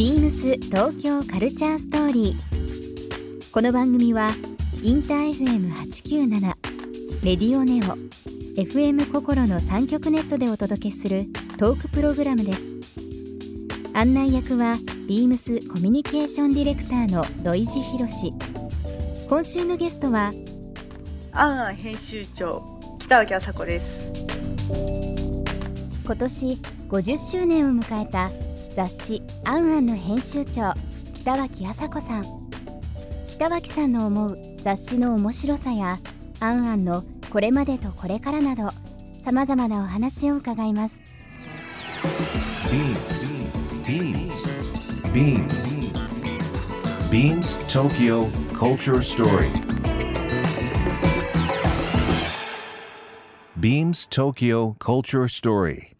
ビームス東京カルチャーストーリー。この番組はインター FM897 レディオネオ FM 心の三極ネットでお届けするトークプログラムです。案内役はビームスコミュニケーションディレクターの土井博志。今週のゲストはああ編集長北脇麻子です今年50周年を迎えた雑誌「アンアン」の編集長北脇麻子さん。北脇さんの思う雑誌の面白さや「アンアン」のこれまでとこれからなどさまざまなお話を伺います。BeamsBeamsBeamsTokyo Culture Story. Beams Tokyo Culture Story.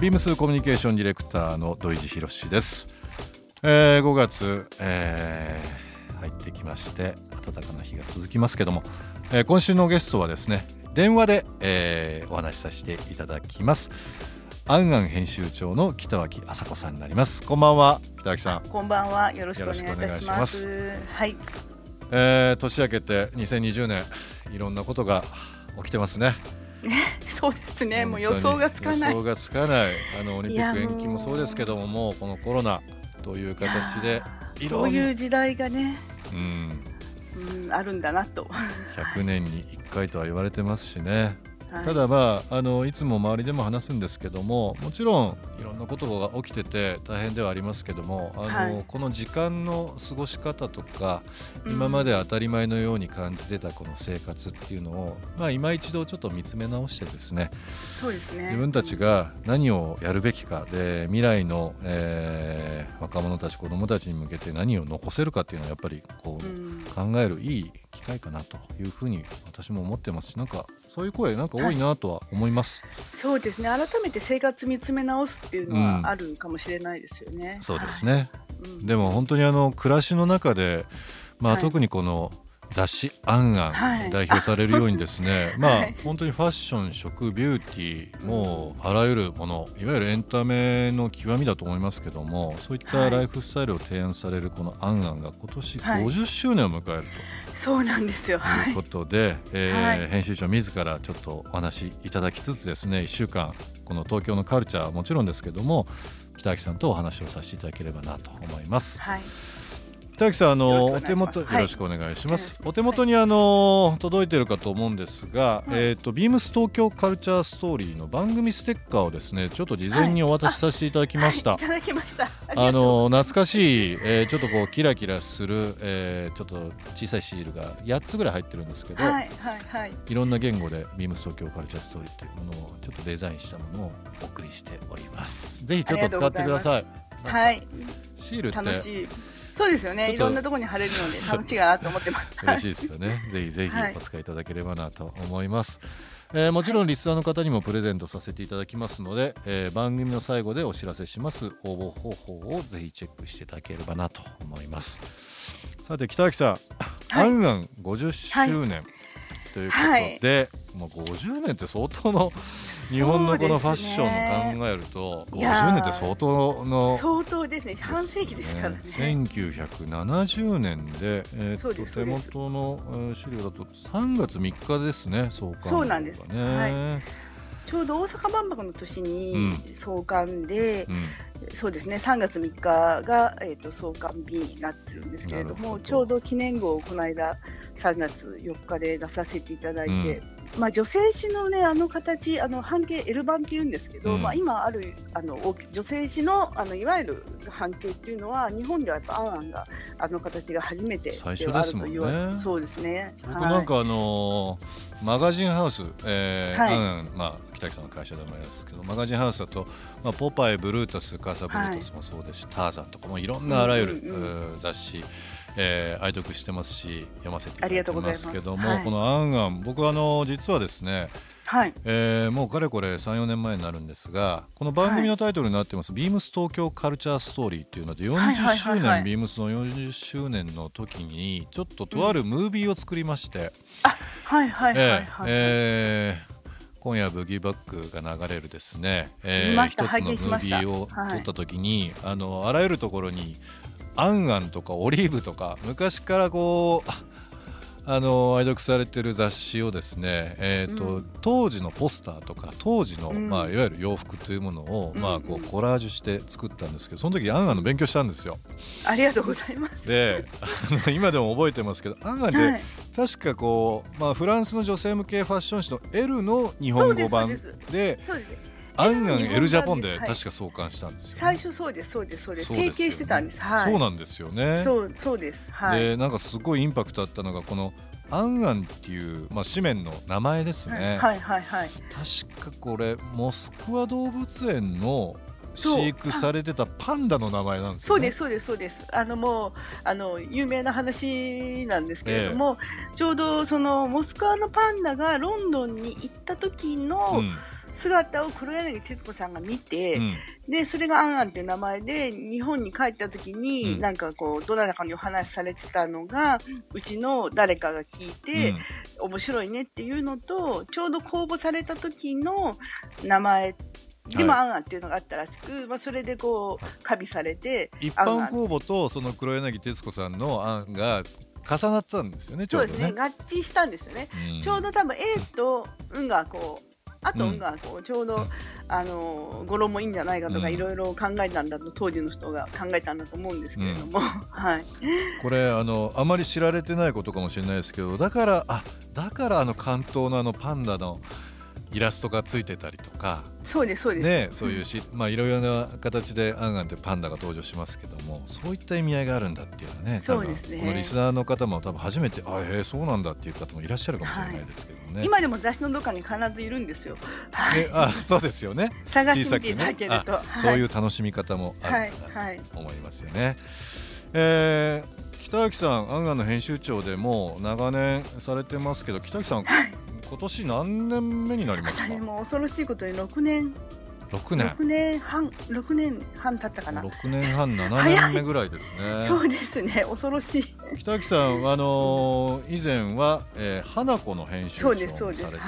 ビームスコミュニケーションディレクターの土井地博志です、えー5月、えー入ってきまして暖かな日が続きますけども、えー今週のゲストはですね電話で、えーお話しさせていただきます。アンアン編集長の北脇麻子さんになります。こんばんは北脇さん、こんばんはよろしくお願いします。よはい。えー年明けて2020年いろんなことが起きてますね そうですね。もう予想がつかない。予想がつかない。あのオリンピック延期もそうですけどももうこのコロナという形でいこうんいう時代がね、うん、うん、あるんだなと、100年に1回とは言われてますしね、はい。ただまああのいつも周りでも話すんですけどももちろんいろんなことが起きてて大変ではありますけどもあの、はい。この時間の過ごし方とかうん。今まで当たり前のように感じてたこの生活っていうのを、まあ、今一度ちょっと見つめ直してですねそうですね。自分たちが何をやるべきかで未来の、えー若者たち子どもたちに向けて何を残せるかっていうのはやっぱりこう、うん。考えるいい機会かなというふうに私も思ってますしなんかそういう声なんか多いなとは思います。そうですね。改めて生活見つめ直すっていうのうん。はあるかもしれないですよね、そうですね、はい。うん。でも本当にあの暮らしの中で、まあはい。特にこの雑誌「アンアン」はい。代表されるようにですね、まあはい。本当にファッション食ビューティーもうあらゆるものいわゆるエンタメの極みだと思いますけどもそういったはい。ライフスタイルを提案されるこの「アンアン」が今年はい。50周年を迎えるそうなんですよ。とはい。いうことで、えーはい。編集長自らちょっとお話しいただきつつですね1週間この東京のカルチャーはもちろんですけども北脇さんとお話をさせていただければなと思います。はい北脇さんあのお手元よろしくお願いします。はいお手元にあの届いてるかと思うんですが、えっ、とビームス東京カルチャーストーリーの番組ステッカーをですねちょっと事前にお渡しさせていただきました。はい。いただきました。あの懐かしい、えーちょっとこうキラキラする、えーちょっと小さいシールが8つぐらい入ってるんですけど、はいはいはい。いろんな言語でビームス東京カルチャーストーリーというものをちょっとデザインしたものをお送りしております。ぜひちょっと使ってください。はい。シールって楽しいそうですよね。いろんなところに貼れるので楽しいかなと思ってます。嬉しいですよね。ぜひぜひはい。お使いいただければなと思います。えーもちろんリスナーの方にもプレゼントさせていただきますので、えー番組の最後でお知らせします。応募方法をぜひチェックしていただければなと思います。さて北脇さん、はい。アンアン50周年、ということで、もう50年って相当の日本のこのファッションを考えると、いやー50年って相当の相当ですね。半世紀ですからね。1970年で、えーっと手元のえー資料だと3月3日ですね創刊そうなんです。号がね、ちょうど大阪万博の年うにん。創刊で、うんそうですね。3月3日が、えー、と創刊日になってるんですけれどもちょうど記念号をこの間3月4日で出させていただいて、まあ、女性誌のねあの形あの半径 L 版っていうんですけど、うん。まあ、今あるあの女性誌のあのいわゆる半径っていうのは日本ではやっぱアンアンがあの形が初めて最初ですもんね。そうですね。僕なんかあのーマガジンハウス、えーはい。うんまあ、北木さんの会社でもあれですけどマガジンハウスだと、まあ、ポパイブルータスカーサブルータスもそうですし、ターザンとかもいろんなあらゆる、うんうんうん雑誌、えー愛読してますし読ませていただいてますけども、はい。この「アンアン」僕はあの実はですね、はい。えーもうかれこれ34年前になるんですがこの番組のタイトルになってます「ビームス東京カルチャーストーリー」っていうのではい40周はいはい。はい年ビームスの40周年の時にちょっととあるムービーを作りまして、はいはいはいえー今夜ブギーバックが流れるですね、えー一つのムービーをはい撮った時に、あのあらゆるところにアンアンとかオリーブとか昔からこうあの愛読されてる雑誌をですね、えーとうん当時のポスターとか当時の、うんまあ、いわゆる洋服というものを、まあ、こうんうコラージュして作ったんですけどその時アンアンの勉強したんですよ。ありがとうございます。であの今でも覚えてますけどアンアンで、はい確かこう、まあ、フランスの女性向けファッション誌の L の日本語版で。アンアン日本版 L ジャポンではい確か創刊したんですよ、最初そうですそうですそうです提そうですよね携してたんです。はい。そうなんですよねそうそうです。はい。でなんかすごいインパクトあったのがこのアンアンっていう、まあ、紙面の名前ですね、はいはいはい。確かこれモスクワ動物園の飼育されてたパンダの名前なんですよねそうですそうですそうです。あのもうあの有名な話なんですけれども、ちょうどそのモスクワのパンダがロンドンに行った時のうん姿を黒柳徹子さんが見て、うん。でそれがアンアンっていう名前で日本に帰った時に、うん。なんかこうどなたかにお話しされてたのがうちの誰かが聞いて、うん。面白いねっていうのとちょうど公募された時の名前でもはいアンアンっていうのがあったらしく、まあ、それでこう加尾されて一般公募とその黒柳徹子さんの案が重なったんですよねちょそううですね。合致したんですよね、うん。ちょうど多分 A と「運がこうあとがこうちょうど、あの語呂もいいんじゃないかとかうん。いろいろ考えたんだと当時の人が考えたんだと思うんですけれども、はい。これあのあまり知られてないことかもしれないですけどだからあだからあの関東のあのパンダのイラストがついてたりとか。そうですそうです、ねそういうし、まあいろいろな形でアンアンってパンダが登場しますけどもそういった意味合いがあるんだっていうのはね多分そうですね。このリスナーの方も多分初めてあへえそうなんだっていう方もいらっしゃるかもしれないですけどね。今でも雑誌のどっかに必ずいるんですよ、はいねあそうですよね。探してみていただけると、あそういうう楽しみ方もあるかはいなと思いますよね。えー北脇さん、アンガンの編集長でもう長年されてますけど、北脇さん、今年何年目になりますか？もう恐ろしいことに6年六年。6年半6年半経ったかな、六年半、七年目ぐらいですね。そうですね。恐ろしい。北脇さん、あのー以前は、えー花子の編集長そうもですそうですされてた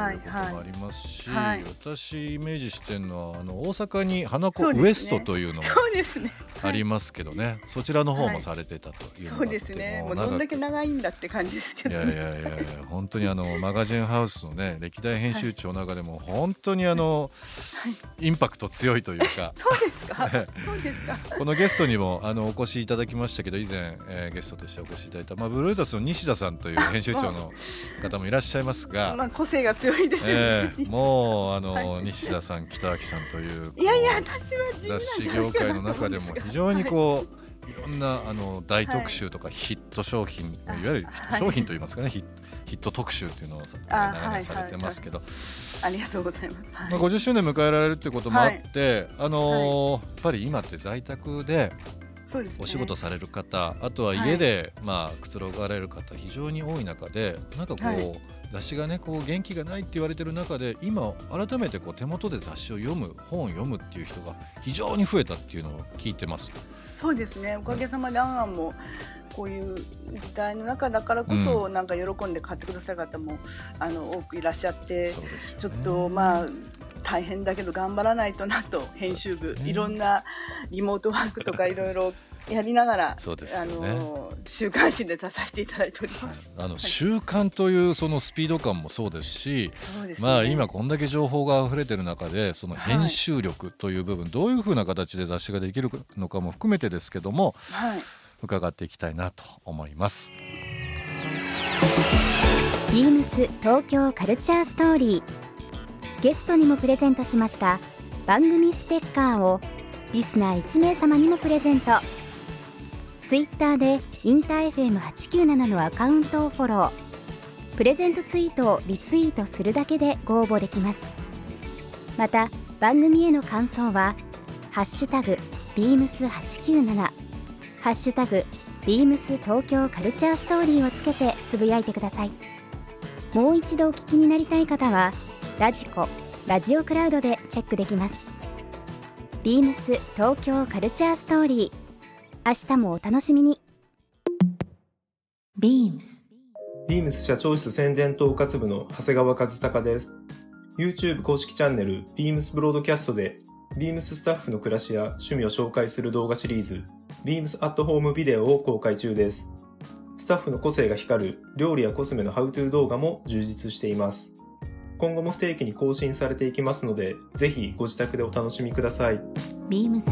はいということはいもありますし、はい。私イメージしてるのはあの大阪に花子ウエストというのもそうですね。ありますけどね、そちらの方もされてたというのがそうですね。もうどんだけ長いんだって感じですけいやどねいやいやいや本当にあのマガジンハウスのね歴代編集長の中でも本当にあの、インパクト強いというか。そうですか？そうですか。このゲストにもあのお越しいただきましたけど以前、えーゲストとしてお越しいただいた、まあ、ブルータスの西田さんという編集長の方もいらっしゃいますが、まあ個性が強いですよね、えーもうあの、はい。西田さん北脇さんといういやいや私は雑誌業界の中でも非常にこう、い、ろんなあの大はい特集とかヒット商品、あい、わゆる商品といいますかね、ヒヒット特集っていうのをさあ長年されてますけど、ありがとうございます、はい。まあ、50周年迎えられるってこともあって、あのーやっぱり今って在宅でそうですね。お仕事される方、あとは家で、まあくつろがれる方非常に多い中でなんかこう、はい雑誌がねこう元気がないって言われてる中で今改めてこう手元で雑誌を読む本を読むっていう人が非常に増えたっていうのを聞いてます。そうですね。おかげさまでアンアンもこういう時代の中だからこそ、なんか喜んで買ってくださる方もあの多くいらっしゃってね。ちょっとまあ大変だけど頑張らないとなと編集部、ね。いろんなリモートワークとかいろいろやりながらそうですよあねの週刊誌で出させていただいております。あの習慣というそのスピード感もそうですし、そうですね。まあ今こんだけ情報が溢れてる中でその編集力という部分、どういうふうな形で雑誌ができるのかも含めてですけどもはい。伺っていきたいなと思います。ビビームス東京カルチャーストーリー。ゲストにもプレゼントしました番組ステッカーをリスナー1名様にもプレゼントツイッターでインター FM897 のアカウントをフォロー。プレゼントツイートをリツイートするだけでご応募できます。また番組への感想は「ハッシュタグビームス897」「ハッシュタグビームス東京カルチャーストーリー」をつけてつぶやいてください。もう一度お聞きになりたい方はラジコラジオクラウドでチェックできます。ビームス東京カルチャーストーリー。明日もお楽しみにビームスビームス社長室宣伝統括部の長谷川和孝です。YouTube 公式チャンネルビームスブロードキャストでビームススタッフの暮らしや趣味を紹介する動画シリーズビームスアットホームビデオを公開中です。スタッフの個性が光る料理やコスメのハウトゥー動画も充実しています。今後も不定期に更新されていきますので、ぜひご自宅でお楽しみください。ビームス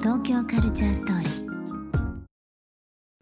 東京カルチャーストーリー